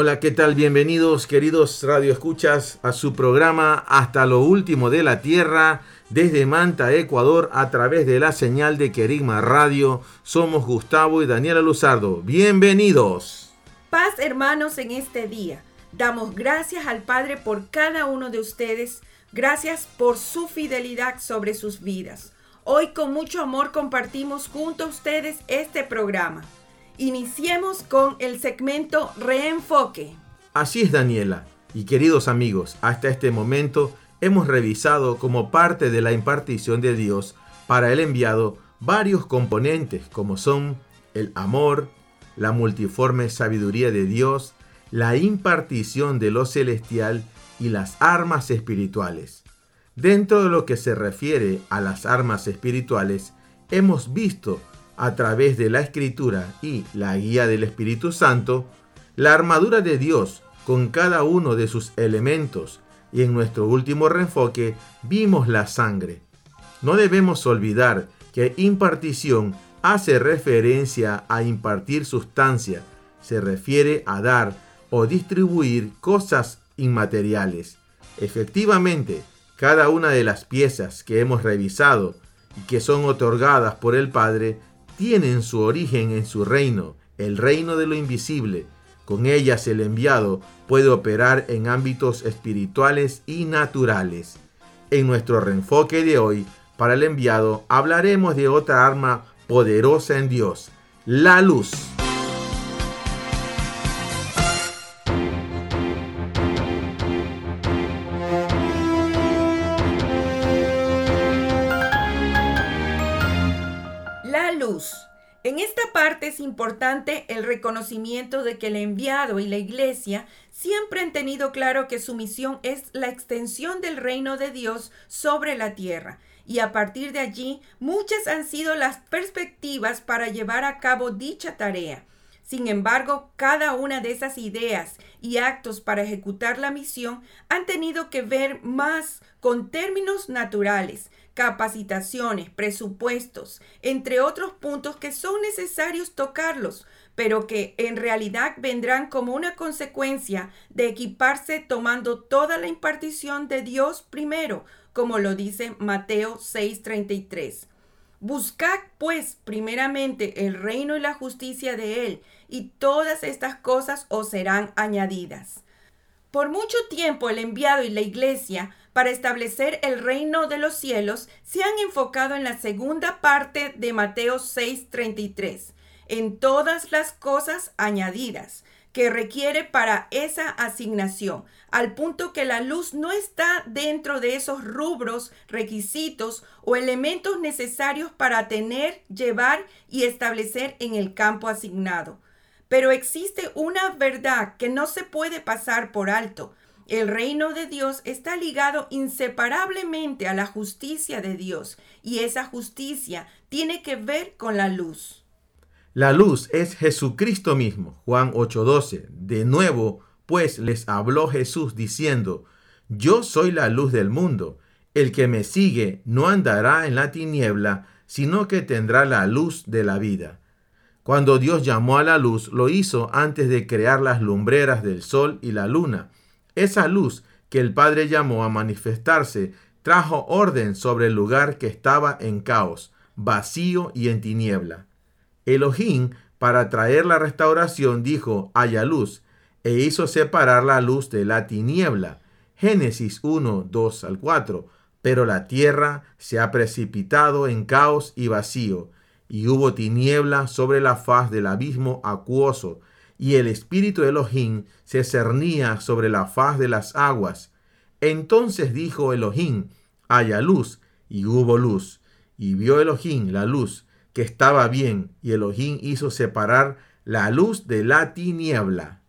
Hola, ¿qué tal? Bienvenidos, queridos radioescuchas, a su programa Hasta lo último de la Tierra, desde Manta, Ecuador, a través de la señal de Querigma Radio. Somos Gustavo y Daniela Luzardo. Bienvenidos. Paz hermanos en este día. Damos gracias al Padre por cada uno de ustedes. Gracias por su fidelidad sobre sus vidas. Hoy con mucho amor compartimos junto a ustedes este programa. Iniciemos con el segmento Reenfoque. Así es, Daniela. Y queridos amigos, hasta este momento hemos revisado como parte de la impartición de Dios para el enviado varios componentes como son el amor, la multiforme sabiduría de Dios, la impartición de lo celestial y las armas espirituales. Dentro de lo que se refiere a las armas espirituales, hemos visto a través de la escritura y la guía del Espíritu Santo, la armadura de Dios con cada uno de sus elementos y en nuestro último reenfoque vimos la sangre. No debemos olvidar que impartición hace referencia a impartir sustancia, se refiere a dar o distribuir cosas inmateriales. Efectivamente, cada una de las piezas que hemos revisado y que son otorgadas por el Padre tienen su origen en su reino, el reino de lo invisible. Con ellas el enviado puede operar en ámbitos espirituales y naturales. En nuestro reenfoque de hoy, para el enviado, hablaremos de otra arma poderosa en Dios, la luz. Importante el reconocimiento de que el enviado y la iglesia siempre han tenido claro que su misión es la extensión del reino de Dios sobre la tierra. Y a partir de allí, muchas han sido las perspectivas para llevar a cabo dicha tarea. Sin embargo, cada una de esas ideas y actos para ejecutar la misión han tenido que ver más con términos naturales, capacitaciones, presupuestos, entre otros puntos que son necesarios tocarlos, pero que en realidad vendrán como una consecuencia de equiparse tomando toda la impartición de Dios primero, como lo dice Mateo 6:33. Buscad pues primeramente el reino y la justicia de Él, y todas estas cosas os serán añadidas. Por mucho tiempo el enviado y la iglesia para establecer el reino de los cielos se han enfocado en la segunda parte de Mateo 6:33, en todas las cosas añadidas que requiere para esa asignación, al punto que la luz no está dentro de esos rubros, requisitos o elementos necesarios para tener, llevar y establecer en el campo asignado. Pero existe una verdad que no se puede pasar por alto. El reino de Dios está ligado inseparablemente a la justicia de Dios y esa justicia tiene que ver con la luz. La luz es Jesucristo mismo. Juan 8:12. De nuevo, pues les habló Jesús diciendo, Yo soy la luz del mundo. El que me sigue no andará en la tiniebla, sino que tendrá la luz de la vida. Cuando Dios llamó a la luz, lo hizo antes de crear las lumbreras del sol y la luna. Esa luz que el Padre llamó a manifestarse trajo orden sobre el lugar que estaba en caos, vacío y en tiniebla. Elohim, para traer la restauración, dijo, haya luz, e hizo separar la luz de la tiniebla. Génesis 1, 2 al 4. Pero la tierra se ha precipitado en caos y vacío, y hubo tiniebla sobre la faz del abismo acuoso, y el espíritu de Elohim se cernía sobre la faz de las aguas. Entonces dijo Elohim, haya luz, y hubo luz. Y vio Elohim la luz, que estaba bien, y Elohim hizo separar la luz de la tiniebla.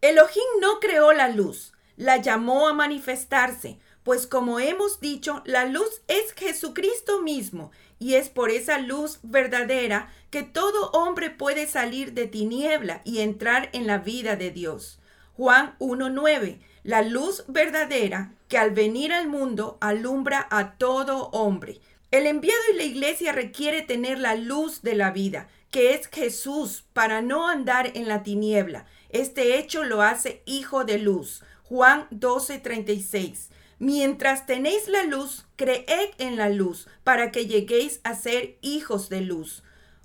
Elohim no creó la luz, la llamó a manifestarse, pues como hemos dicho, la luz es Jesucristo mismo, y es por esa luz verdadera que todo hombre puede salir de tiniebla y entrar en la vida de Dios. Juan 1.9 La luz verdadera que al venir al mundo alumbra a todo hombre. El enviado y la iglesia requiere tener la luz de la vida, que es Jesús, para no andar en la tiniebla. Este hecho lo hace hijo de luz. Juan 12:36. Mientras tenéis la luz, creed en la luz, para que lleguéis a ser hijos de luz.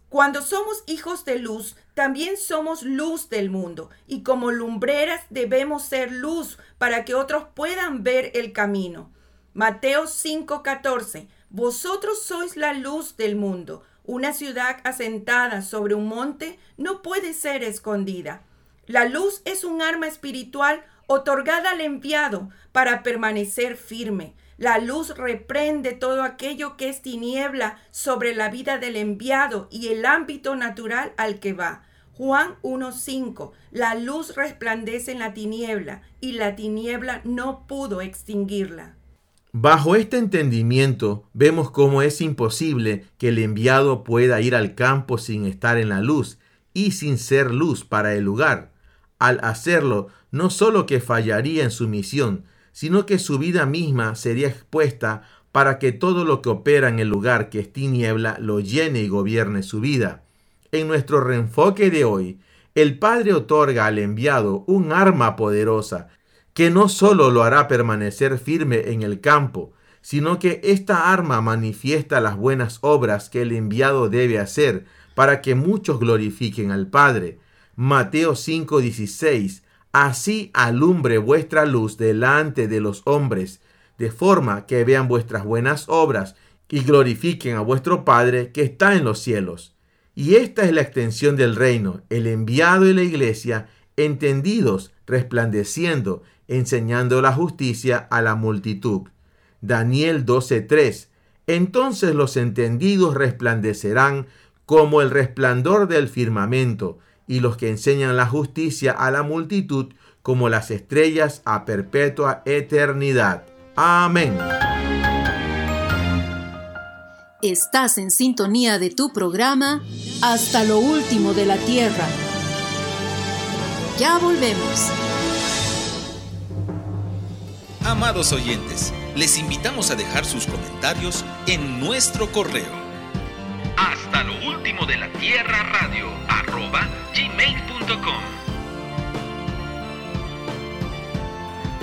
Cuando somos hijos de luz, también somos luz del mundo, y como lumbreras debemos ser luz para que otros puedan ver el camino. Mateo 5:14 Vosotros sois la luz del mundo. Una ciudad asentada sobre un monte no puede ser escondida. La luz es un arma espiritual otorgada al enviado para permanecer firme. La luz reprende todo aquello que es tiniebla sobre la vida del enviado y el ámbito natural al que va. Juan 1.5. La luz resplandece en la tiniebla y la tiniebla no pudo extinguirla. Bajo este entendimiento vemos cómo es imposible que el enviado pueda ir al campo sin estar en la luz y sin ser luz para el lugar. Al hacerlo, no solo que fallaría en su misión, sino que su vida misma sería expuesta para que todo lo que opera en el lugar que es tiniebla lo llene y gobierne su vida. En nuestro reenfoque de hoy, el Padre otorga al enviado un arma poderosa que no solo lo hará permanecer firme en el campo, sino que esta arma manifiesta las buenas obras que el enviado debe hacer para que muchos glorifiquen al Padre. Mateo 5:16 Así alumbre vuestra luz delante de los hombres, de forma que vean vuestras buenas obras y glorifiquen a vuestro Padre que está en los cielos. Y esta es la extensión del reino, el enviado y la iglesia, entendidos, resplandeciendo, enseñando la justicia a la multitud. Daniel 12:3 Entonces los entendidos resplandecerán como el resplandor del firmamento, y los que enseñan la justicia a la multitud como las estrellas a perpetua eternidad. Amén. Estás en sintonía de tu programa Hasta lo último de la tierra. Ya volvemos. Amados oyentes, les invitamos a dejar sus comentarios en nuestro correo hasta lo último de la tierra radio arroba gmail.com.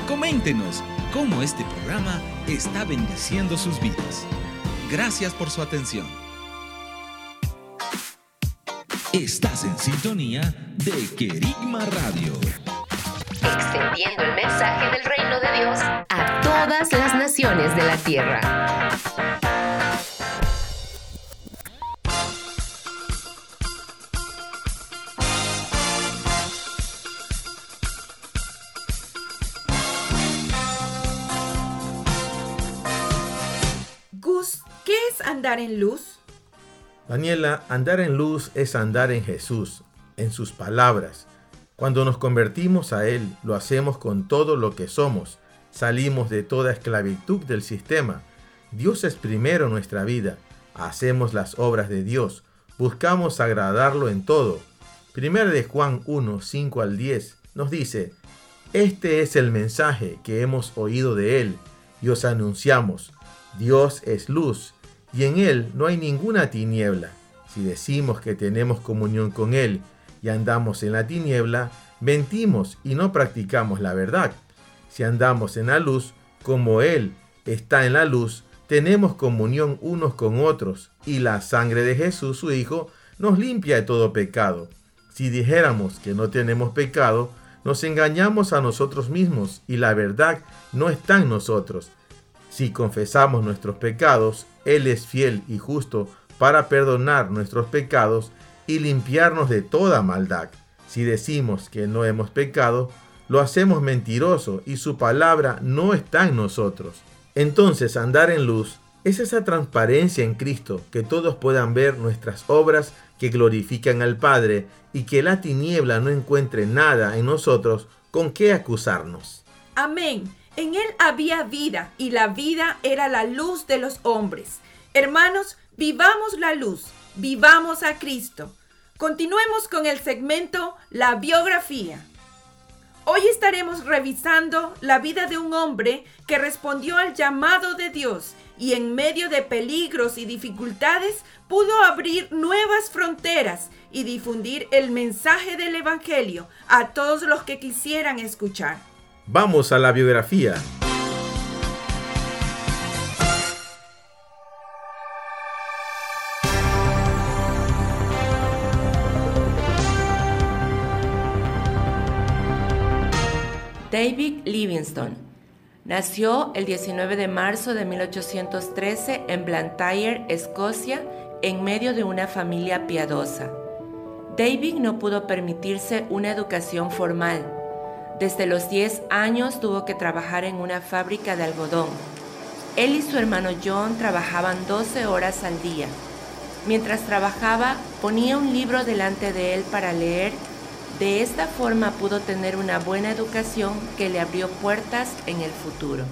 Coméntenos cómo este programa está bendiciendo sus vidas. Gracias por su atención. Estás en sintonía de Querigma Radio. Extendiendo el mensaje del reino de Dios a todas las naciones de la tierra. Andar en luz? Daniela, andar en luz es andar en Jesús, en sus palabras. Cuando nos convertimos a Él, lo hacemos con todo lo que somos. Salimos de toda esclavitud del sistema. Dios es primero nuestra vida. Hacemos las obras de Dios. Buscamos agradarlo en todo. Primero de Juan 1, 5 al 10 nos dice, Este es el mensaje que hemos oído de Él y os anunciamos. Dios es luz y en Él no hay ninguna tiniebla. Si decimos que tenemos comunión con Él y andamos en la tiniebla, mentimos y no practicamos la verdad. Si andamos en la luz, como Él está en la luz, tenemos comunión unos con otros, y la sangre de Jesús, su Hijo, nos limpia de todo pecado. Si dijéramos que no tenemos pecado, nos engañamos a nosotros mismos, y la verdad no está en nosotros. Si confesamos nuestros pecados, Él es fiel y justo para perdonar nuestros pecados y limpiarnos de toda maldad. Si decimos que no hemos pecado, lo hacemos mentiroso y su palabra no está en nosotros. Entonces andar en luz Es esa transparencia en Cristo, que todos puedan ver nuestras obras que glorifican al Padre y que la tiniebla no encuentre nada en nosotros con qué acusarnos. Amén. En él había vida y la vida era la luz de los hombres. Hermanos, vivamos la luz, vivamos a Cristo. Continuemos con el segmento La biografía. Hoy estaremos revisando la vida de un hombre que respondió al llamado de Dios y en medio de peligros y dificultades pudo abrir nuevas fronteras y difundir el mensaje del Evangelio a todos los que quisieran escuchar. Vamos a la biografía. David Livingstone nació el 19 de marzo de 1813 en Blantyre, Escocia, en medio de una familia piadosa. David no pudo permitirse una educación formal. Desde los 10 años tuvo que trabajar en una fábrica de algodón. Él y su hermano John trabajaban 12 horas al día. Mientras trabajaba, ponía un libro delante de él para leer de esta forma pudo tener una buena educación que le abrió puertas en el futuro.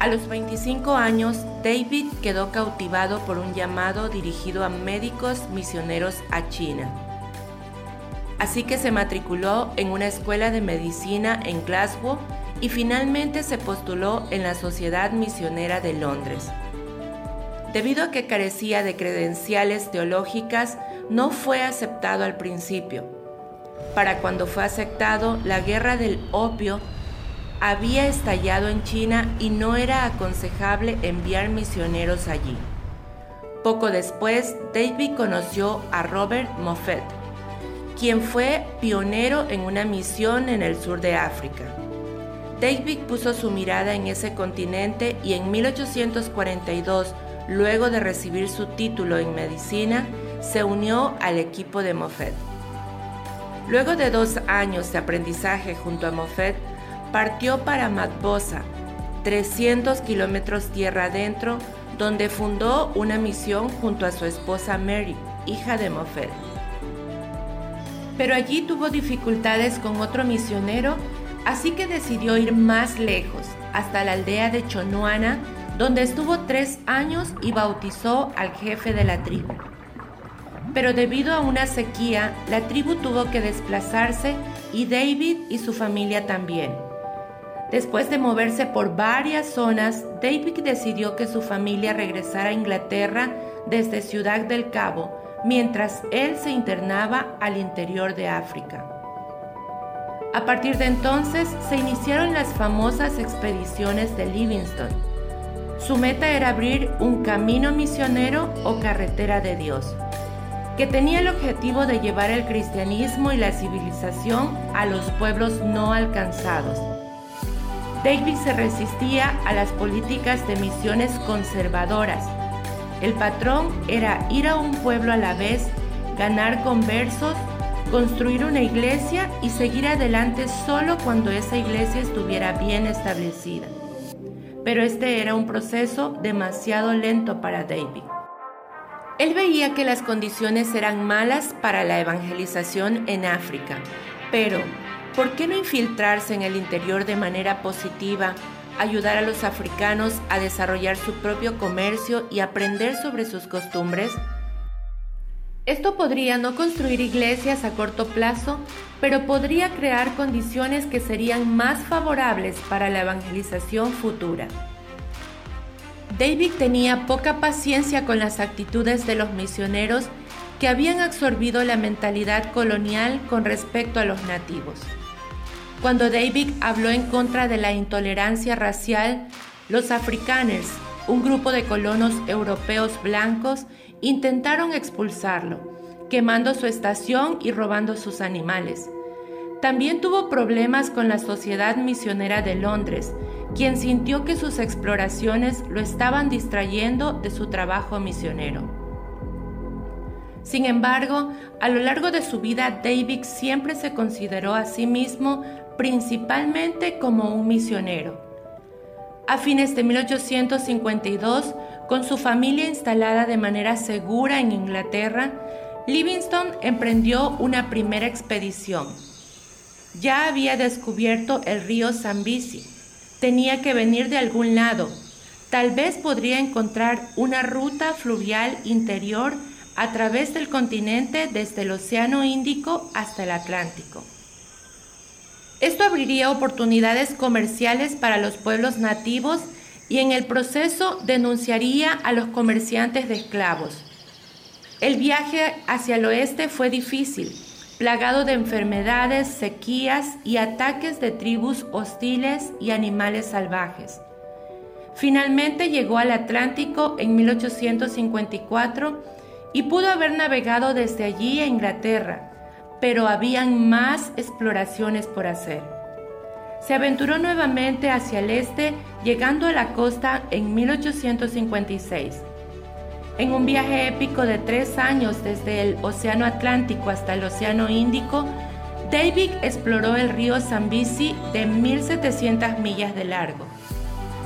A los 25 años, David quedó cautivado por un llamado dirigido a médicos misioneros a China. Así que se matriculó en una escuela de medicina en Glasgow y finalmente se postuló en la Sociedad Misionera de Londres. Debido a que carecía de credenciales teológicas, no fue aceptado al principio. Para cuando fue aceptado, la guerra del opio había estallado en China y no era aconsejable enviar misioneros allí. Poco después, David conoció a Robert Moffat, quien fue pionero en una misión en el sur de África. David puso su mirada en ese continente y en 1842, luego de recibir su título en medicina, se unió al equipo de Moffat. Luego de dos años de aprendizaje junto a Moffat, partió para Matbosa, 300 kilómetros tierra adentro, donde fundó una misión junto a su esposa Mary, hija de Moffat. Pero allí tuvo dificultades con otro misionero, así que decidió ir más lejos, hasta la aldea de Chonuana, donde estuvo tres años y bautizó al jefe de la tribu pero debido a una sequía, la tribu tuvo que desplazarse y David y su familia también. Después de moverse por varias zonas, David decidió que su familia regresara a Inglaterra desde Ciudad del Cabo, mientras él se internaba al interior de África. A partir de entonces se iniciaron las famosas expediciones de Livingstone. Su meta era abrir un camino misionero o carretera de Dios que tenía el objetivo de llevar el cristianismo y la civilización a los pueblos no alcanzados. David se resistía a las políticas de misiones conservadoras. El patrón era ir a un pueblo a la vez, ganar conversos, construir una iglesia y seguir adelante solo cuando esa iglesia estuviera bien establecida. Pero este era un proceso demasiado lento para David. Él veía que las condiciones eran malas para la evangelización en África, pero ¿por qué no infiltrarse en el interior de manera positiva, ayudar a los africanos a desarrollar su propio comercio y aprender sobre sus costumbres? Esto podría no construir iglesias a corto plazo, pero podría crear condiciones que serían más favorables para la evangelización futura. David tenía poca paciencia con las actitudes de los misioneros que habían absorbido la mentalidad colonial con respecto a los nativos. Cuando David habló en contra de la intolerancia racial, los afrikaners, un grupo de colonos europeos blancos, intentaron expulsarlo, quemando su estación y robando sus animales. También tuvo problemas con la Sociedad Misionera de Londres, quien sintió que sus exploraciones lo estaban distrayendo de su trabajo misionero. Sin embargo, a lo largo de su vida, David siempre se consideró a sí mismo principalmente como un misionero. A fines de 1852, con su familia instalada de manera segura en Inglaterra, Livingstone emprendió una primera expedición. Ya había descubierto el río Zambezi. Tenía que venir de algún lado. Tal vez podría encontrar una ruta fluvial interior a través del continente desde el Océano Índico hasta el Atlántico. Esto abriría oportunidades comerciales para los pueblos nativos y en el proceso denunciaría a los comerciantes de esclavos. El viaje hacia el oeste fue difícil, plagado de enfermedades, sequías y ataques de tribus hostiles y animales salvajes. Finalmente llegó al Atlántico en 1854 y pudo haber navegado desde allí a Inglaterra, pero habían más exploraciones por hacer. Se aventuró nuevamente hacia el este, llegando a la costa en 1856. En un viaje épico de tres años desde el Océano Atlántico hasta el Océano Índico, David exploró el río Zambezi de 1.700 millas de largo,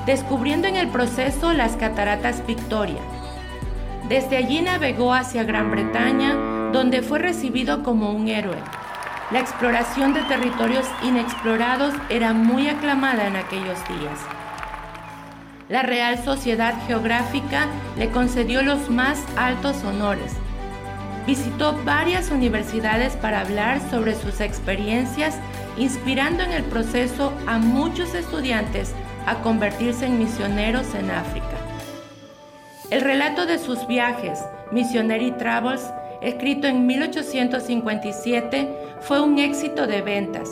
descubriendo en el proceso las cataratas Victoria. Desde allí navegó hacia Gran Bretaña, donde fue recibido como un héroe. La exploración de territorios inexplorados era muy aclamada en aquellos días. La Real Sociedad Geográfica le concedió los más altos honores. Visitó varias universidades para hablar sobre sus experiencias, inspirando en el proceso a muchos estudiantes a convertirse en misioneros en África. El relato de sus viajes, Missionary Travels, escrito en 1857, fue un éxito de ventas.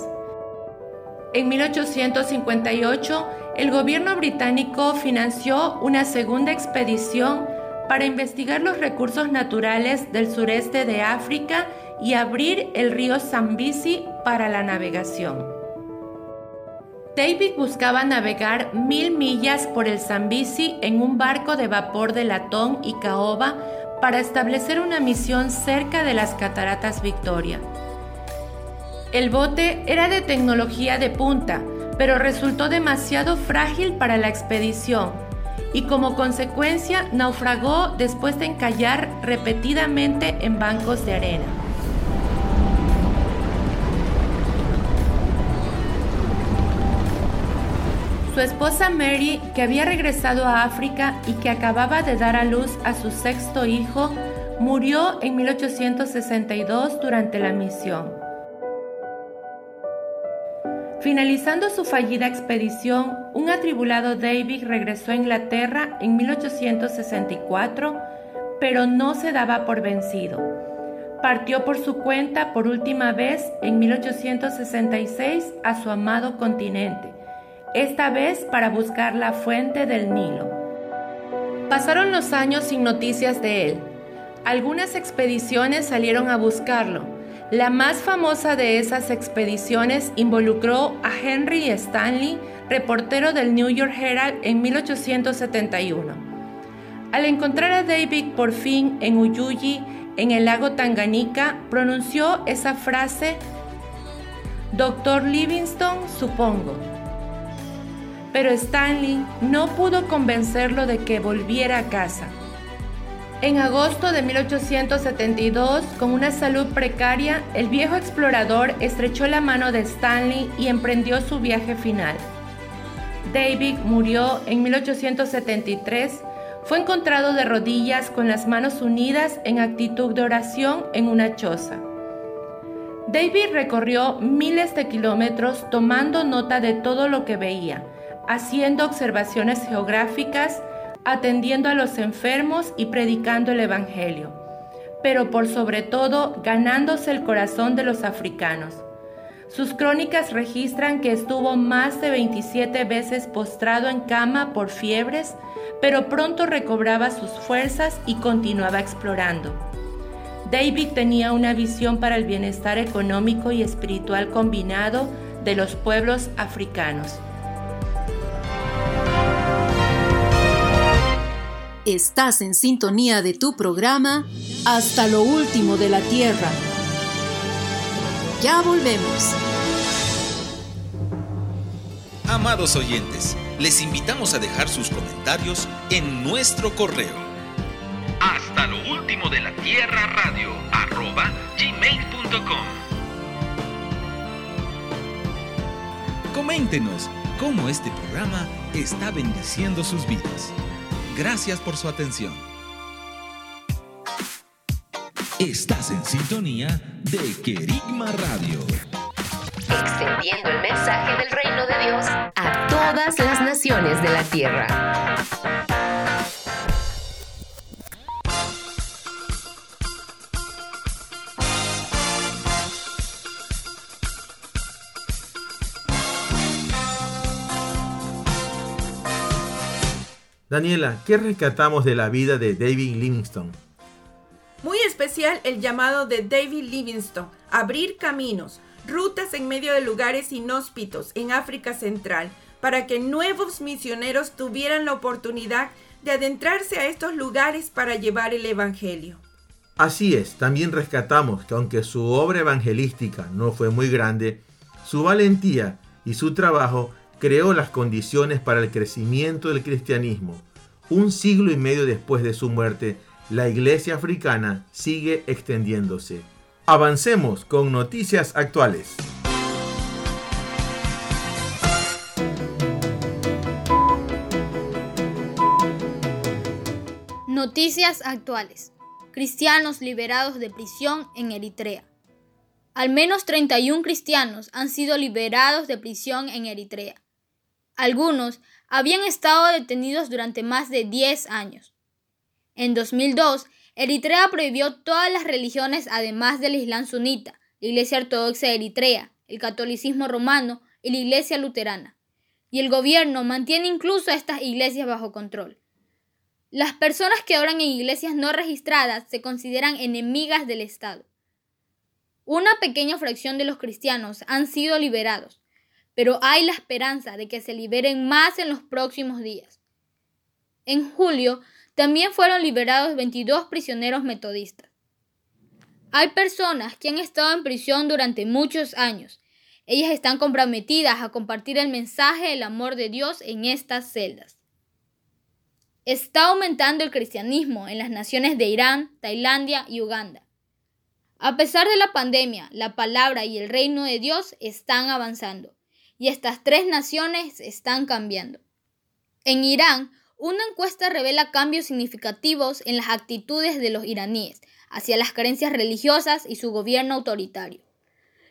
En 1858, el gobierno británico financió una segunda expedición para investigar los recursos naturales del sureste de África y abrir el río Zambezi para la navegación. David buscaba navegar mil millas por el Zambezi en un barco de vapor de latón y caoba para establecer una misión cerca de las cataratas Victoria. El bote era de tecnología de punta, pero resultó demasiado frágil para la expedición y como consecuencia naufragó después de encallar repetidamente en bancos de arena. Su esposa Mary, que había regresado a África y que acababa de dar a luz a su sexto hijo, murió en 1862 durante la misión. Finalizando su fallida expedición, un atribulado David regresó a Inglaterra en 1864, pero no se daba por vencido. Partió por su cuenta por última vez en 1866 a su amado continente esta vez para buscar la fuente del Nilo. Pasaron los años sin noticias de él. Algunas expediciones salieron a buscarlo. La más famosa de esas expediciones involucró a Henry Stanley, reportero del New York Herald en 1871. Al encontrar a David por fin en Uyuyi, en el lago Tanganica, pronunció esa frase, Doctor Livingstone, supongo pero Stanley no pudo convencerlo de que volviera a casa. En agosto de 1872, con una salud precaria, el viejo explorador estrechó la mano de Stanley y emprendió su viaje final. David murió en 1873. Fue encontrado de rodillas con las manos unidas en actitud de oración en una choza. David recorrió miles de kilómetros tomando nota de todo lo que veía haciendo observaciones geográficas, atendiendo a los enfermos y predicando el Evangelio, pero por sobre todo ganándose el corazón de los africanos. Sus crónicas registran que estuvo más de 27 veces postrado en cama por fiebres, pero pronto recobraba sus fuerzas y continuaba explorando. David tenía una visión para el bienestar económico y espiritual combinado de los pueblos africanos. Estás en sintonía de tu programa Hasta lo último de la Tierra. Ya volvemos. Amados oyentes, Les invitamos a dejar sus comentarios en nuestro correo. Hasta lo último de la tierra radio arroba gmail.com. Coméntenos cómo este programa está bendiciendo sus vidas. Gracias por su atención. Estás en sintonía de Querigma Radio. Extendiendo el mensaje del reino de Dios a todas las naciones de la tierra. Daniela, ¿qué rescatamos de la vida de David Livingstone? Muy especial el llamado de David Livingstone, abrir caminos, rutas en medio de lugares inhóspitos en África Central, para que nuevos misioneros tuvieran la oportunidad de adentrarse a estos lugares para llevar el Evangelio. Así es, también rescatamos que aunque su obra evangelística no fue muy grande, su valentía y su trabajo creó las condiciones para el crecimiento del cristianismo. Un siglo y medio después de su muerte, la iglesia africana sigue extendiéndose. Avancemos con noticias actuales. Noticias actuales. Cristianos liberados de prisión en Eritrea. Al menos 31 cristianos han sido liberados de prisión en Eritrea. Algunos habían estado detenidos durante más de 10 años. En 2002, Eritrea prohibió todas las religiones además del Islam sunita, la Iglesia Ortodoxa de Eritrea, el catolicismo romano y la Iglesia luterana. Y el gobierno mantiene incluso a estas iglesias bajo control. Las personas que oran en iglesias no registradas se consideran enemigas del Estado. Una pequeña fracción de los cristianos han sido liberados, pero hay la esperanza de que se liberen más en los próximos días. En julio también fueron liberados 22 prisioneros metodistas. Hay personas que han estado en prisión durante muchos años. Ellas están comprometidas a compartir el mensaje del amor de Dios en estas celdas. Está aumentando el cristianismo en las naciones de Irán, Tailandia y Uganda. A pesar de la pandemia, la palabra y el reino de Dios están avanzando y estas tres naciones están cambiando. En Irán, una encuesta revela cambios significativos en las actitudes de los iraníes hacia las creencias religiosas y su gobierno autoritario.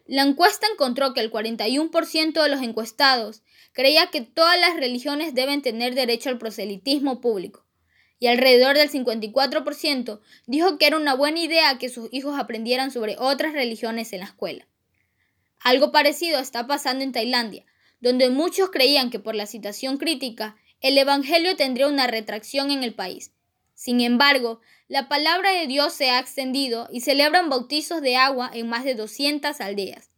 La encuesta encontró que el 41% de los encuestados creía que todas las religiones deben tener derecho al proselitismo público, y alrededor del 54% dijo que era una buena idea que sus hijos aprendieran sobre otras religiones en la escuela. Algo parecido está pasando en Tailandia, donde muchos creían que por la situación crítica el Evangelio tendría una retracción en el país. Sin embargo, la palabra de Dios se ha extendido y celebran bautizos de agua en más de 200 aldeas.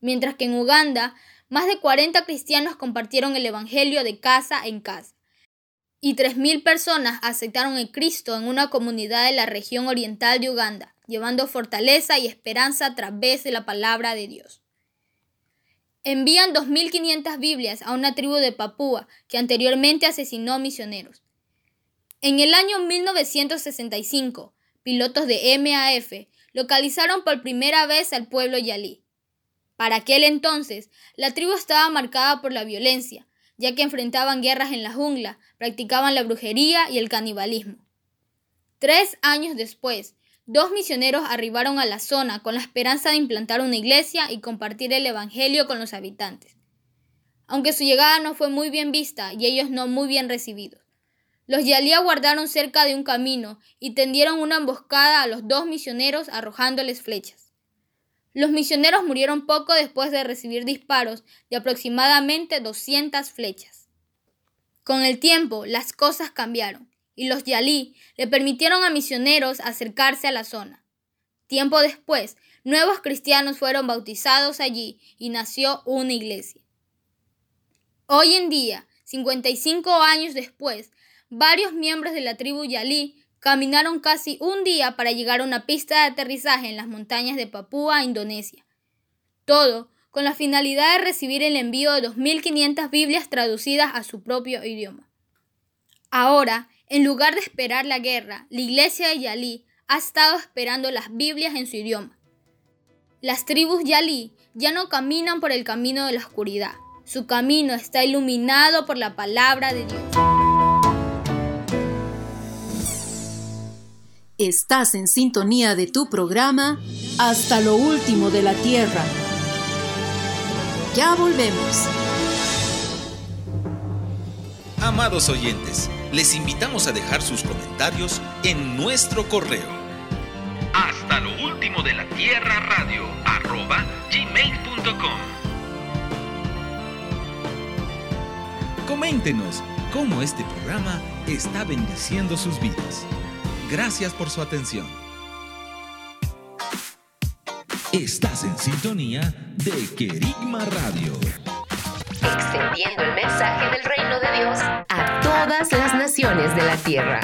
Mientras que en Uganda, más de 40 cristianos compartieron el Evangelio de casa en casa. Y 3.000 personas aceptaron el Cristo en una comunidad de la región oriental de Uganda, llevando fortaleza y esperanza a través de la palabra de Dios envían 2.500 Biblias a una tribu de Papúa que anteriormente asesinó misioneros. En el año 1965, pilotos de MAF localizaron por primera vez al pueblo yalí. Para aquel entonces, la tribu estaba marcada por la violencia, ya que enfrentaban guerras en la jungla, practicaban la brujería y el canibalismo. Tres años después, Dos misioneros arribaron a la zona con la esperanza de implantar una iglesia y compartir el Evangelio con los habitantes. Aunque su llegada no fue muy bien vista y ellos no muy bien recibidos. Los Yalí aguardaron cerca de un camino y tendieron una emboscada a los dos misioneros arrojándoles flechas. Los misioneros murieron poco después de recibir disparos de aproximadamente 200 flechas. Con el tiempo, las cosas cambiaron y los Yalí le permitieron a misioneros acercarse a la zona. Tiempo después, nuevos cristianos fueron bautizados allí y nació una iglesia. Hoy en día, 55 años después, varios miembros de la tribu Yalí caminaron casi un día para llegar a una pista de aterrizaje en las montañas de Papúa, Indonesia. Todo con la finalidad de recibir el envío de 2.500 Biblias traducidas a su propio idioma. Ahora, en lugar de esperar la guerra, la iglesia de Yalí ha estado esperando las Biblias en su idioma. Las tribus Yalí ya no caminan por el camino de la oscuridad, su camino está iluminado por la palabra de Dios. Estás en sintonía de tu programa Hasta lo último de la Tierra. Ya volvemos. Amados oyentes, les invitamos a dejar sus comentarios en nuestro correo. Hasta lo último de la Tierra Radio arroba gmail.com. Coméntenos cómo este programa está bendiciendo sus vidas. Gracias por su atención. Estás en sintonía de Querigma Radio. Extendiendo el mensaje del reino de Dios a todas las naciones de la tierra.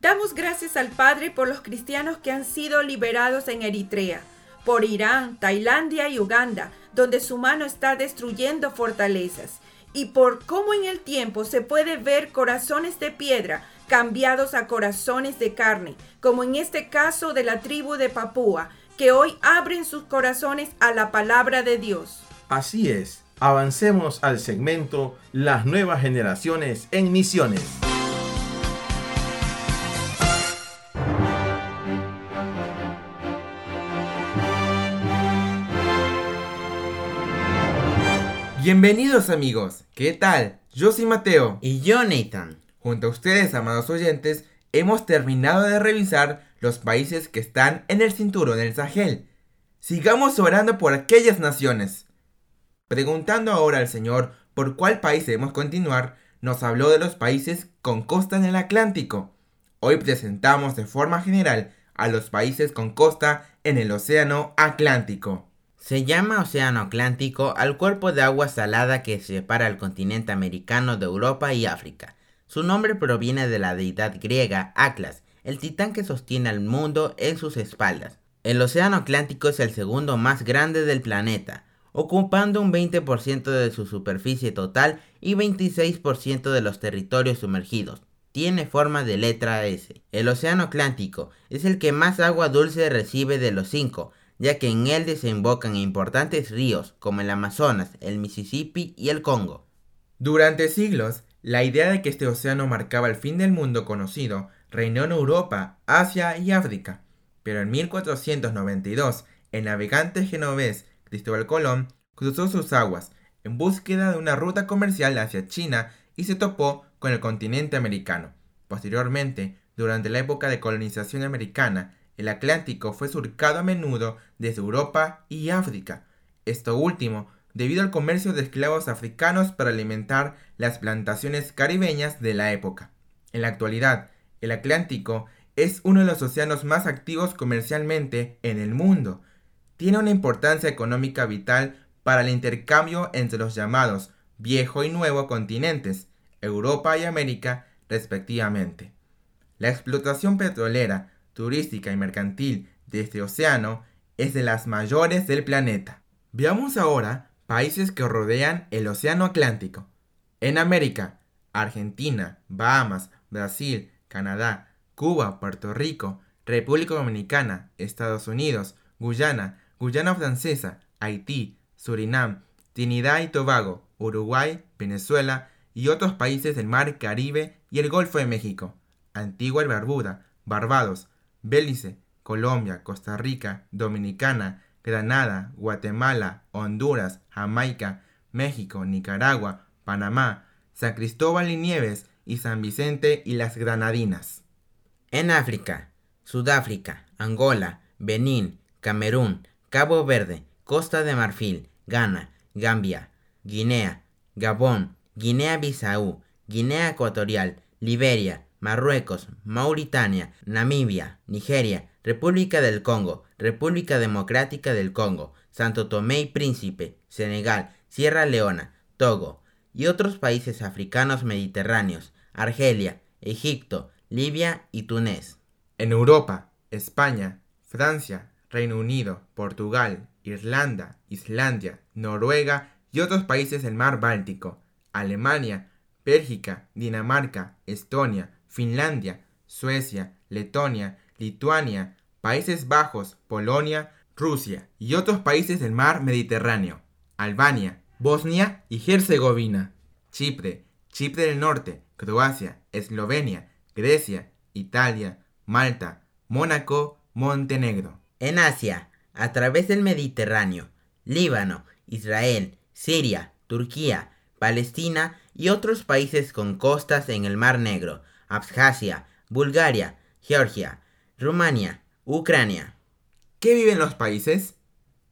Damos gracias al Padre por los cristianos que han sido liberados en Eritrea, por Irán, Tailandia y Uganda, donde su mano está destruyendo fortalezas, y por cómo en el tiempo se puede ver corazones de piedra cambiados a corazones de carne, como en este caso de la tribu de Papúa, que hoy abren sus corazones a la palabra de Dios. Así es, avancemos al segmento Las nuevas generaciones en misiones. Bienvenidos amigos, ¿qué tal? Yo soy Mateo y yo Nathan. Junto a ustedes, amados oyentes, hemos terminado de revisar los países que están en el cinturón del Sahel. Sigamos orando por aquellas naciones. Preguntando ahora al Señor por cuál país debemos continuar, nos habló de los países con costa en el Atlántico. Hoy presentamos de forma general a los países con costa en el Océano Atlántico. Se llama Océano Atlántico al cuerpo de agua salada que separa el continente americano de Europa y África. Su nombre proviene de la deidad griega Atlas, el titán que sostiene al mundo en sus espaldas. El Océano Atlántico es el segundo más grande del planeta, ocupando un 20% de su superficie total y 26% de los territorios sumergidos. Tiene forma de letra S. El Océano Atlántico es el que más agua dulce recibe de los cinco, ya que en él desembocan importantes ríos como el Amazonas, el Mississippi y el Congo. Durante siglos, la idea de que este océano marcaba el fin del mundo conocido reinó en Europa, Asia y África, pero en 1492 el navegante genovés Cristóbal Colón cruzó sus aguas en búsqueda de una ruta comercial hacia China y se topó con el continente americano. Posteriormente, durante la época de colonización americana, el Atlántico fue surcado a menudo desde Europa y África. Esto último debido al comercio de esclavos africanos para alimentar las plantaciones caribeñas de la época. En la actualidad, el Atlántico es uno de los océanos más activos comercialmente en el mundo. Tiene una importancia económica vital para el intercambio entre los llamados viejo y nuevo continentes, Europa y América, respectivamente. La explotación petrolera turística y mercantil de este océano es de las mayores del planeta. Veamos ahora países que rodean el Océano Atlántico. En América, Argentina, Bahamas, Brasil, Canadá, Cuba, Puerto Rico, República Dominicana, Estados Unidos, Guyana, Guyana Francesa, Haití, Surinam, Trinidad y Tobago, Uruguay, Venezuela y otros países del Mar Caribe y el Golfo de México, Antigua y Barbuda, Barbados, Belice, Colombia, Costa Rica, Dominicana, Granada, Guatemala, Honduras, Jamaica, México, Nicaragua, Panamá, San Cristóbal y Nieves y San Vicente y las Granadinas. En África, Sudáfrica, Angola, Benín, Camerún, Cabo Verde, Costa de Marfil, Ghana, Gambia, Guinea, Gabón, Guinea-Bissau, Guinea Ecuatorial, Liberia, Marruecos, Mauritania, Namibia, Nigeria, República del Congo, República Democrática del Congo, Santo Tomé y Príncipe, Senegal, Sierra Leona, Togo y otros países africanos mediterráneos, Argelia, Egipto, Libia y Túnez. En Europa, España, Francia, Reino Unido, Portugal, Irlanda, Islandia, Noruega y otros países del mar Báltico, Alemania, Bélgica, Dinamarca, Estonia, Finlandia, Suecia, Letonia, Lituania, Países Bajos, Polonia, Rusia y otros países del mar Mediterráneo, Albania, Bosnia y Herzegovina, Chipre, Chipre del Norte, Croacia, Eslovenia, Grecia, Italia, Malta, Mónaco, Montenegro. En Asia, a través del Mediterráneo, Líbano, Israel, Siria, Turquía, Palestina y otros países con costas en el Mar Negro, Abjasia, Bulgaria, Georgia, Rumania, Ucrania. ¿Qué viven los países?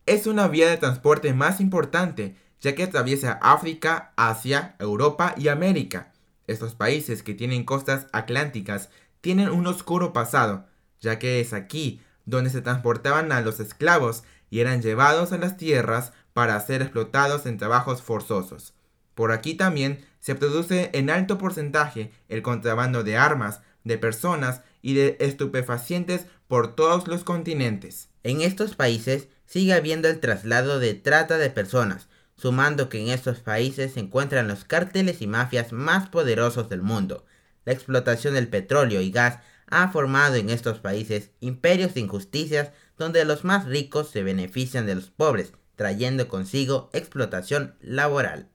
Es una vía de transporte más importante, ya que atraviesa África, Asia, Europa y América. Estos países que tienen costas atlánticas tienen un oscuro pasado, ya que es aquí donde se transportaban a los esclavos y eran llevados a las tierras para ser explotados en trabajos forzosos. Por aquí también se produce en alto porcentaje el contrabando de armas, de personas y de estupefacientes por todos los continentes. En estos países sigue habiendo el traslado de trata de personas, sumando que en estos países se encuentran los cárteles y mafias más poderosos del mundo. La explotación del petróleo y gas ha formado en estos países imperios de injusticias donde los más ricos se benefician de los pobres, trayendo consigo explotación laboral.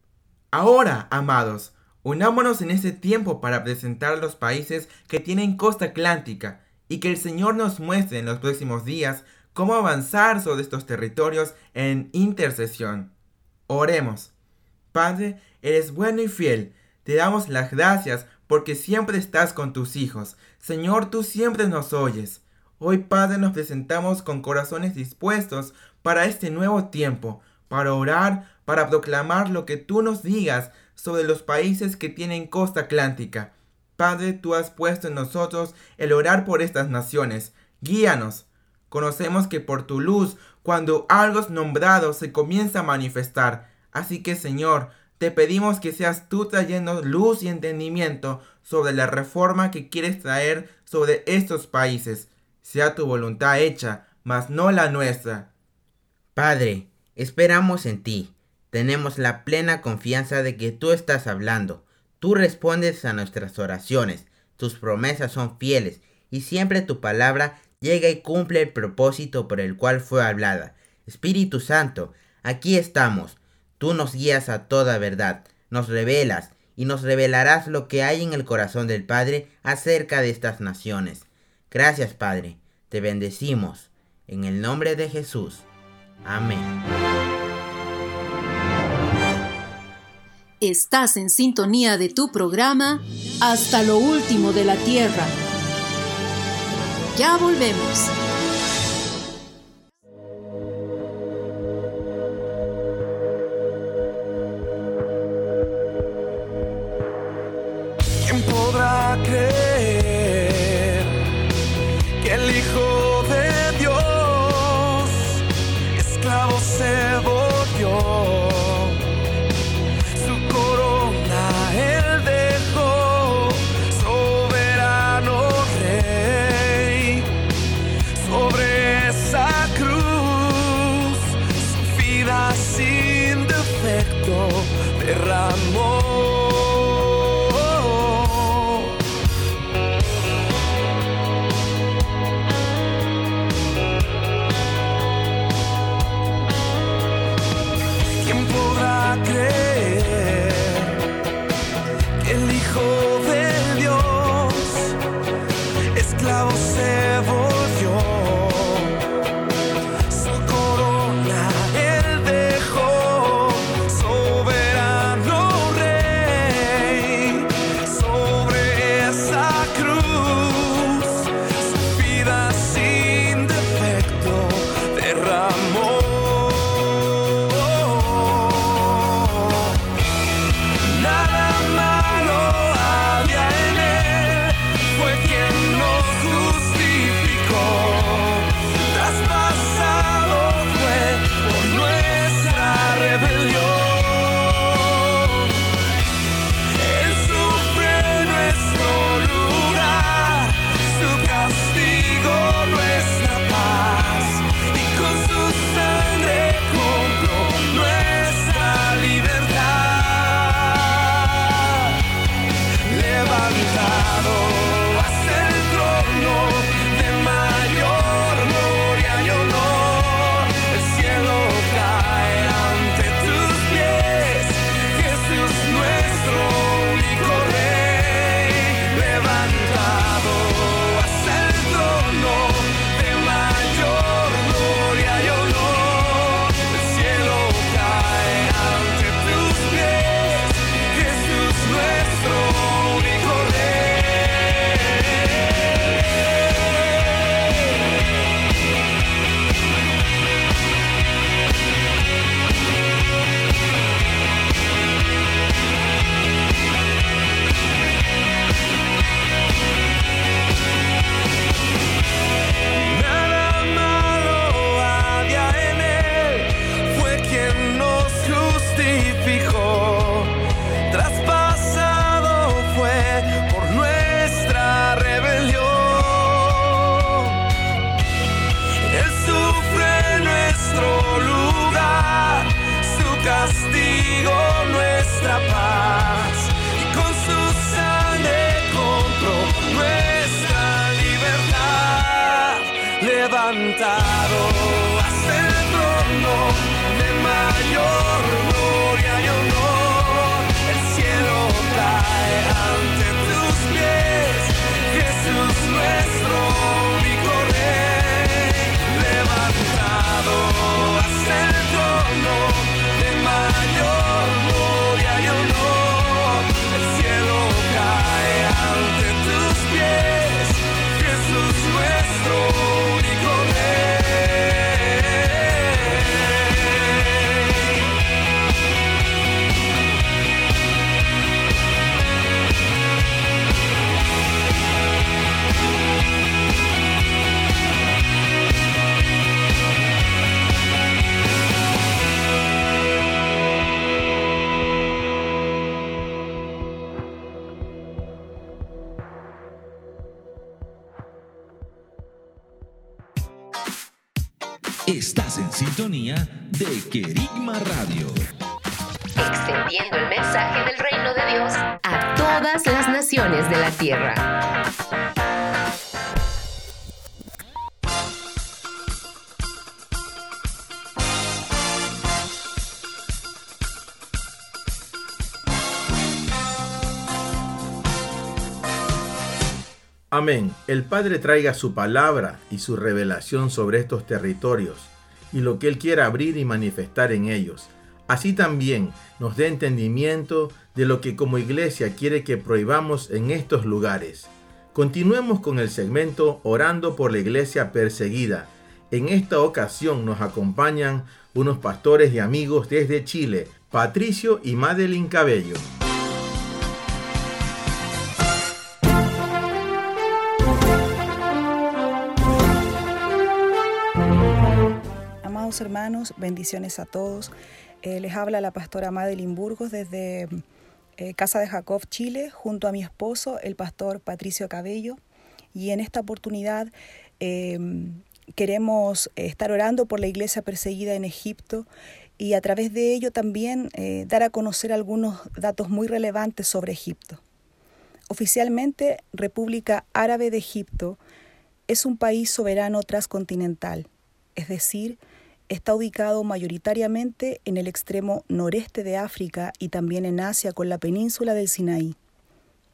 Ahora, amados, unámonos en este tiempo para presentar los países que tienen costa atlántica y que el Señor nos muestre en los próximos días cómo avanzar sobre estos territorios en intercesión. Oremos. Padre, eres bueno y fiel. Te damos las gracias porque siempre estás con tus hijos. Señor, tú siempre nos oyes. Hoy, Padre, nos presentamos con corazones dispuestos para este nuevo tiempo, para orar, para proclamar lo que tú nos digas sobre los países que tienen costa atlántica. Padre, tú has puesto en nosotros el orar por estas naciones. Guíanos. Conocemos que por tu luz, cuando algo es nombrado, se comienza a manifestar. Así que, Señor, te pedimos que seas tú trayendo luz y entendimiento sobre la reforma que quieres traer sobre estos países. Sea tu voluntad hecha, mas no la nuestra. Padre, esperamos en ti. Tenemos la plena confianza de que tú estás hablando. Tú respondes a nuestras oraciones. Tus promesas son fieles y siempre tu palabra llega y cumple el propósito por el cual fue hablada. Espíritu Santo, aquí estamos. Tú nos guías a toda verdad, nos revelas y nos revelarás lo que hay en el corazón del Padre acerca de estas naciones. Gracias, Padre. Te bendecimos. En el nombre de Jesús. Amén. Estás en sintonía de tu programa Hasta lo último de la Tierra. Ya volvemos. Amén. El Padre traiga su palabra y su revelación sobre estos territorios y lo que Él quiera abrir y manifestar en ellos. Así también nos dé entendimiento de lo que como iglesia quiere que prohibamos en estos lugares. Continuemos con el segmento Orando por la iglesia perseguida. En esta ocasión nos acompañan unos pastores y amigos desde Chile, Patricio y Madeline Cabello. Amados hermanos, bendiciones a todos. Eh, les habla la pastora Madeline Burgos desde eh, Casa de Jacob, Chile, junto a mi esposo, el pastor Patricio Cabello. Y en esta oportunidad eh, queremos estar orando por la iglesia perseguida en Egipto y a través de ello también eh, dar a conocer algunos datos muy relevantes sobre Egipto. Oficialmente, República Árabe de Egipto es un país soberano transcontinental, es decir, está ubicado mayoritariamente en el extremo noreste de África y también en Asia con la península del Sinaí.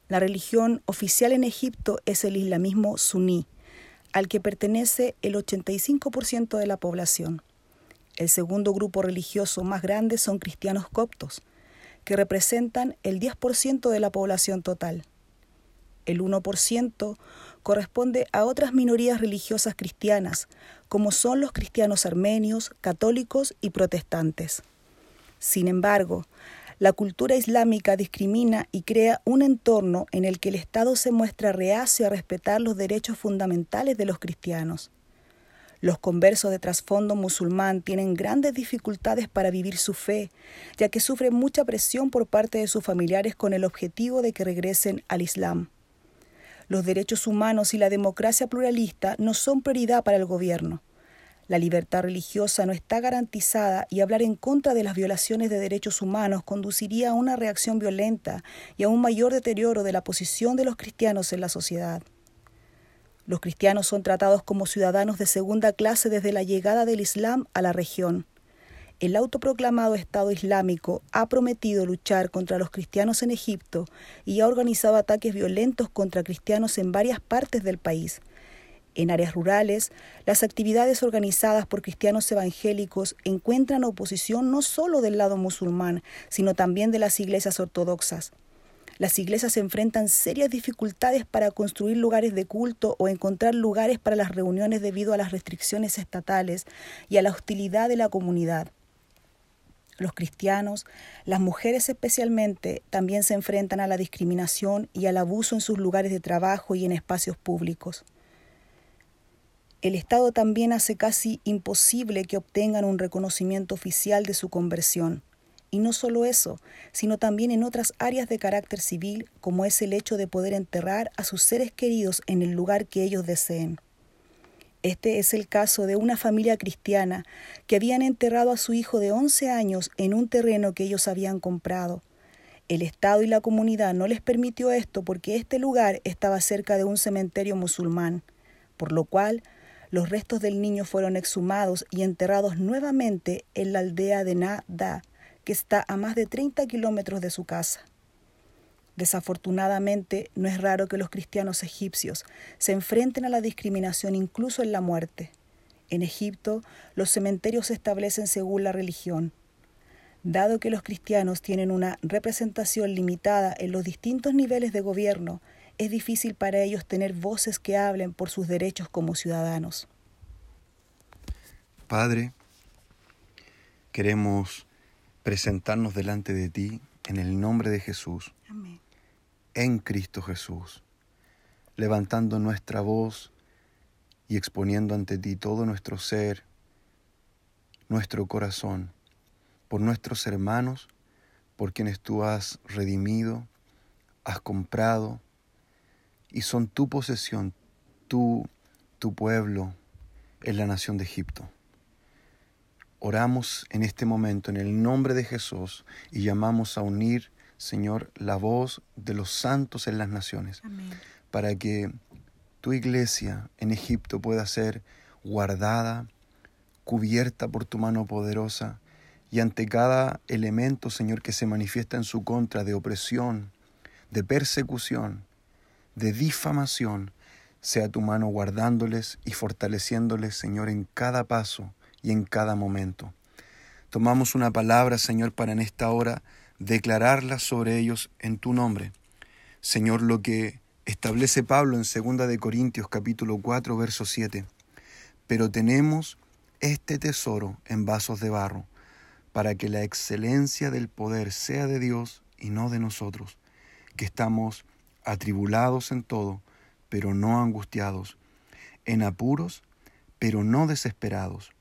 La religión oficial en Egipto es el islamismo suní, al que pertenece el 85% de la población. El segundo grupo religioso más grande son cristianos coptos, que representan el 10% de la población total. El 1% corresponde a otras minorías religiosas cristianas, como son los cristianos armenios, católicos y protestantes. Sin embargo, la cultura islámica discrimina y crea un entorno en el que el Estado se muestra reacio a respetar los derechos fundamentales de los cristianos. Los conversos de trasfondo musulmán tienen grandes dificultades para vivir su fe, ya que sufren mucha presión por parte de sus familiares con el objetivo de que regresen al Islam. Los derechos humanos y la democracia pluralista no son prioridad para el gobierno. La libertad religiosa no está garantizada y hablar en contra de las violaciones de derechos humanos conduciría a una reacción violenta y a un mayor deterioro de la posición de los cristianos en la sociedad. Los cristianos son tratados como ciudadanos de segunda clase desde la llegada del Islam a la región. El autoproclamado Estado Islámico ha prometido luchar contra los cristianos en Egipto y ha organizado ataques violentos contra cristianos en varias partes del país. En áreas rurales, las actividades organizadas por cristianos evangélicos encuentran oposición no solo del lado musulmán, sino también de las iglesias ortodoxas. Las iglesias enfrentan serias dificultades para construir lugares de culto o encontrar lugares para las reuniones debido a las restricciones estatales y a la hostilidad de la comunidad. Los cristianos, las mujeres especialmente, también se enfrentan a la discriminación y al abuso en sus lugares de trabajo y en espacios públicos. El Estado también hace casi imposible que obtengan un reconocimiento oficial de su conversión. Y no solo eso, sino también en otras áreas de carácter civil, como es el hecho de poder enterrar a sus seres queridos en el lugar que ellos deseen. Este es el caso de una familia cristiana que habían enterrado a su hijo de 11 años en un terreno que ellos habían comprado. El Estado y la comunidad no les permitió esto porque este lugar estaba cerca de un cementerio musulmán, por lo cual Los restos del niño fueron exhumados y enterrados nuevamente en la aldea de Nada, que está a más de 30 kilómetros de su casa. Desafortunadamente, no es raro que los cristianos egipcios se enfrenten a la discriminación incluso en la muerte. En Egipto, los cementerios se establecen según la religión. Dado que los cristianos tienen una representación limitada en los distintos niveles de gobierno, es difícil para ellos tener voces que hablen por sus derechos como ciudadanos. Padre, queremos presentarnos delante de ti en el nombre de Jesús. Amén en Cristo Jesús, levantando nuestra voz y exponiendo ante ti todo nuestro ser, nuestro corazón, por nuestros hermanos, por quienes tú has redimido, has comprado, y son tu posesión, tú, tu pueblo, en la nación de Egipto. Oramos en este momento en el nombre de Jesús y llamamos a unir Señor, la voz de los santos en las naciones, para que tu iglesia en Egipto pueda ser guardada, cubierta por tu mano poderosa, y ante cada elemento, Señor, que se manifiesta en su contra de opresión, de persecución, de difamación, sea tu mano guardándoles y fortaleciéndoles, Señor, en cada paso y en cada momento. Tomamos una palabra, Señor, para en esta hora declararla sobre ellos en tu nombre. Señor, lo que establece Pablo en 2 de Corintios capítulo 4 verso 7. Pero tenemos este tesoro en vasos de barro, para que la excelencia del poder sea de Dios y no de nosotros, que estamos atribulados en todo, pero no angustiados, en apuros, pero no desesperados,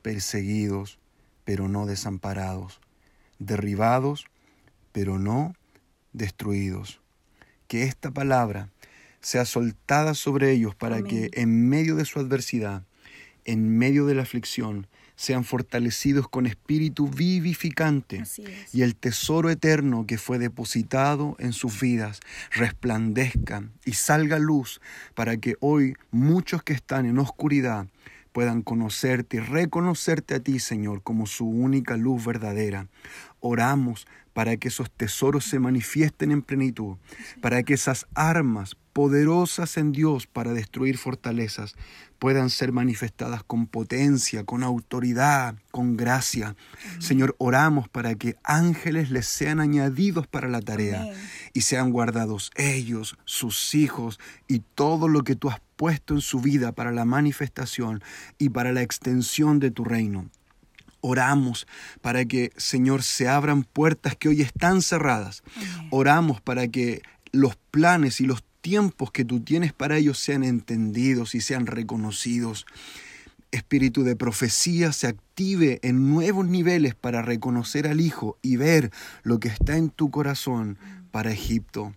perseguidos, pero no desamparados, derribados, pero no destruidos. Que esta palabra sea soltada sobre ellos para que en medio de su adversidad, en medio de la aflicción, sean fortalecidos con espíritu vivificante y el tesoro eterno que fue depositado en sus vidas resplandezca y salga luz para que hoy muchos que están en oscuridad puedan conocerte y reconocerte a ti, Señor, como su única luz verdadera. Oramos para que esos tesoros se manifiesten en plenitud, para que esas armas poderosas en Dios para destruir fortalezas puedan ser manifestadas con potencia, con autoridad, con gracia. Señor, oramos para que ángeles les sean añadidos para la tarea y sean guardados ellos, sus hijos y todo lo que tú has puesto en su vida para la manifestación y para la extensión de tu reino. Oramos para que, Señor, se abran puertas que hoy están cerradas. Oramos para que los planes y los tiempos que tú tienes para ellos sean entendidos y sean reconocidos. Espíritu de profecía se active en nuevos niveles para reconocer al Hijo y ver lo que está en tu corazón para Egipto.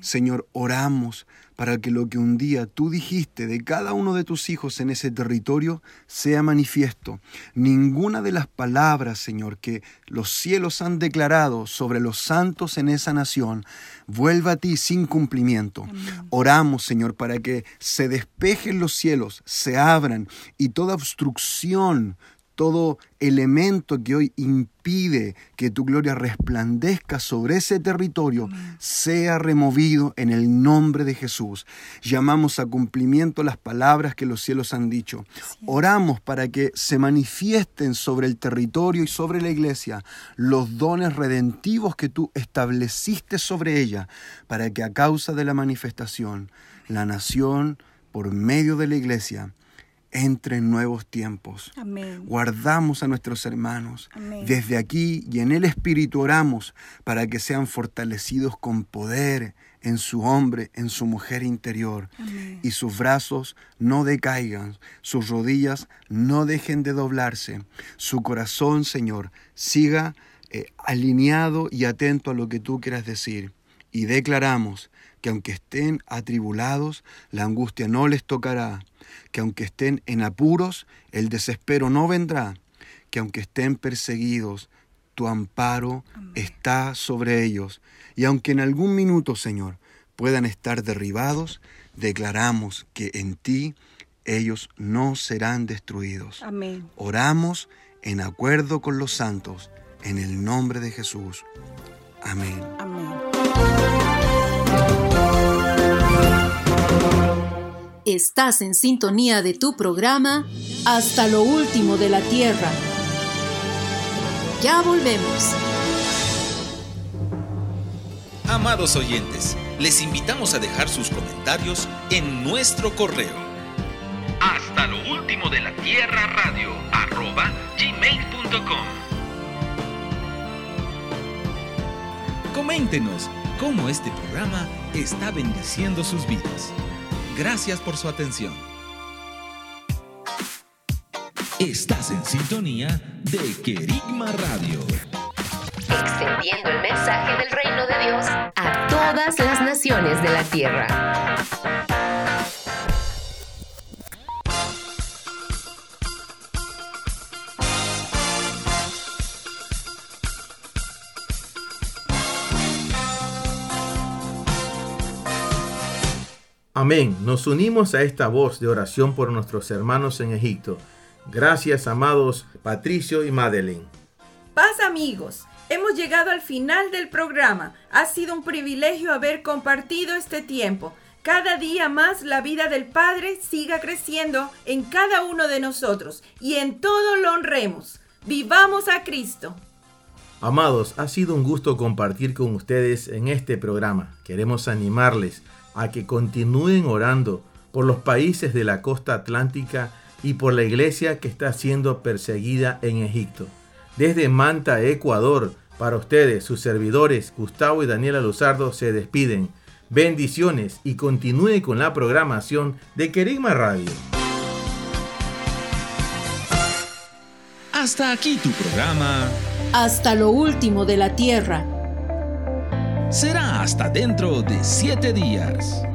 Señor, oramos para que lo que un día tú dijiste de cada uno de tus hijos en ese territorio sea manifiesto. Ninguna de las palabras, Señor, que los cielos han declarado sobre los santos en esa nación vuelva a ti sin cumplimiento. Oramos, Señor, para que se despejen los cielos, se abran y toda obstrucción todo elemento que hoy impide que tu gloria resplandezca sobre ese territorio sea removido en el nombre de Jesús. Llamamos a cumplimiento las palabras que los cielos han dicho. Oramos para que se manifiesten sobre el territorio y sobre la iglesia los dones redentivos que tú estableciste sobre ella, para que a causa de la manifestación la nación, por medio de la iglesia, entre en nuevos tiempos. Guardamos a nuestros hermanos. Desde aquí y en el Espíritu oramos para que sean fortalecidos con poder en su hombre, en su mujer interior, y sus brazos no decaigan, sus rodillas no dejen de doblarse, su corazón, Señor, siga eh, alineado y atento a lo que tú quieras decir. Y declaramos que aunque estén atribulados, la angustia no les tocará que aunque estén en apuros, el desespero no vendrá, que aunque estén perseguidos, tu amparo está sobre ellos. Y aunque en algún minuto, Señor, puedan estar derribados, declaramos que en ti ellos no serán destruidos. Amén. Oramos en acuerdo con los santos, en el nombre de Jesús. Amén. Estás en sintonía de tu programa Hasta lo último de la tierra. Ya volvemos. Amados oyentes, les invitamos a dejar sus comentarios en nuestro correo. Hasta lo último de la tierra radio arroba gmail.com. Coméntenos cómo este programa está bendiciendo sus vidas. Gracias por su atención. Estás en sintonía de Querigma Radio. Extendiendo el mensaje del reino de Dios a todas las naciones de la tierra. Amén. Nos unimos a esta voz de oración por nuestros hermanos en Egipto. Gracias, amados Patricio y Madeleine. Paz amigos, hemos llegado al final del programa. Ha sido un privilegio haber compartido este tiempo. Cada día más la vida del Padre siga creciendo en cada uno de nosotros y en todo lo honremos. Vivamos a Cristo. Amados, ha sido un gusto compartir con ustedes en este programa. Queremos animarles a que continúen orando por los países de la costa atlántica y por la iglesia que está siendo perseguida en Egipto. Desde Manta, Ecuador, para ustedes, sus servidores, Gustavo y Daniela Luzardo, se despiden. Bendiciones y continúe con la programación de Querigma Radio. Hasta aquí tu programa. Hasta lo último de la tierra. Será hasta dentro de siete días.